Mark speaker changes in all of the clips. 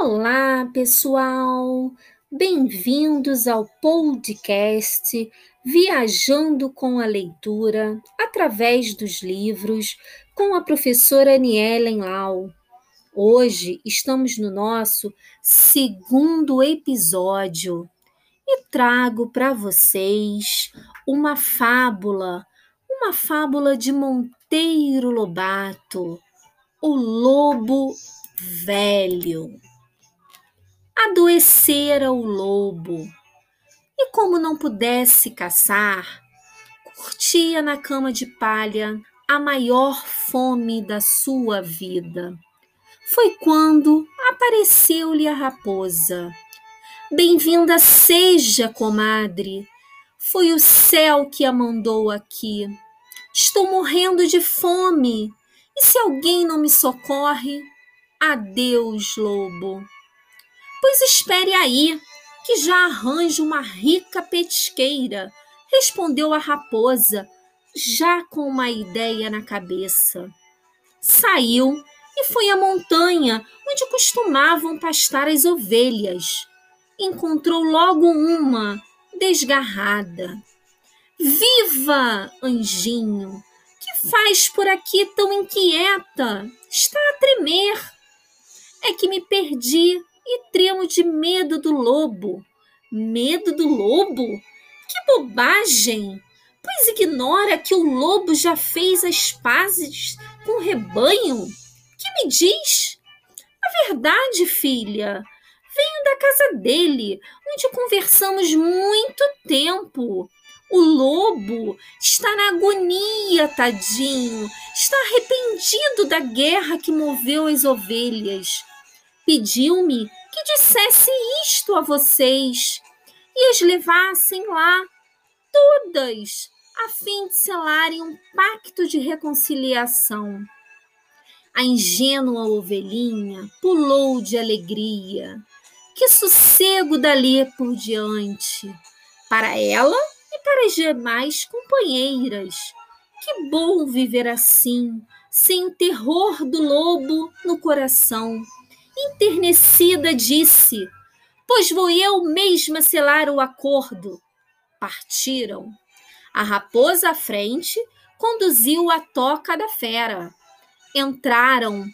Speaker 1: Olá, pessoal! Bem-vindos ao podcast Viajando com a Leitura através dos livros com a professora Anielen Lau. Hoje estamos no nosso segundo episódio e trago para vocês uma fábula, uma fábula de Monteiro Lobato, o Lobo Velho adoecera o lobo, e como não pudesse caçar, curtia na cama de palha a maior fome da sua vida. Foi quando apareceu-lhe a raposa. Bem-vinda seja, comadre. Foi o céu que a mandou aqui. Estou morrendo de fome. E se alguém não me socorre? Adeus, lobo. Pois espere aí, que já arranjo uma rica petisqueira, respondeu a raposa, já com uma ideia na cabeça. Saiu e foi à montanha onde costumavam pastar as ovelhas. Encontrou logo uma, desgarrada. Viva, anjinho! Que faz por aqui tão inquieta? Está a tremer. É que me perdi e tremo de medo do lobo. Medo do lobo? Que bobagem! Pois ignora que o lobo já fez as pazes com o rebanho? Que me diz? A verdade, filha. Venho da casa dele, onde conversamos muito tempo. O lobo está na agonia, tadinho. Está arrependido da guerra que moveu as ovelhas. Pediu-me que dissesse isto a vocês e as levassem lá, todas, a fim de selarem um pacto de reconciliação. A ingênua ovelhinha pulou de alegria. Que sossego dali por diante, para ela e para as demais companheiras. Que bom viver assim, sem o terror do lobo no coração enternecida, disse: Pois vou eu mesma selar o acordo. Partiram. A raposa à frente conduziu a toca da fera. Entraram.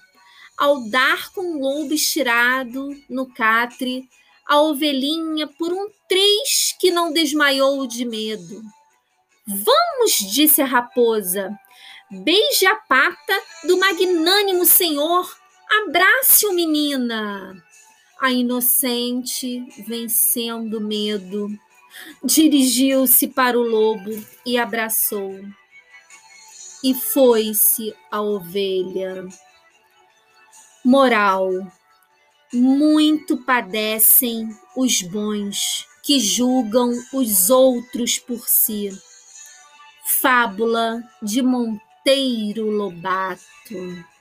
Speaker 1: Ao dar com o lobo estirado no catre, a ovelhinha por um três que não desmaiou de medo. Vamos, disse a raposa, beije a pata do magnânimo senhor Abrace-o, menina. A inocente, vencendo o medo, dirigiu-se para o lobo e abraçou. E foi-se a ovelha. Moral: muito padecem os bons que julgam os outros por si. Fábula de Monteiro Lobato.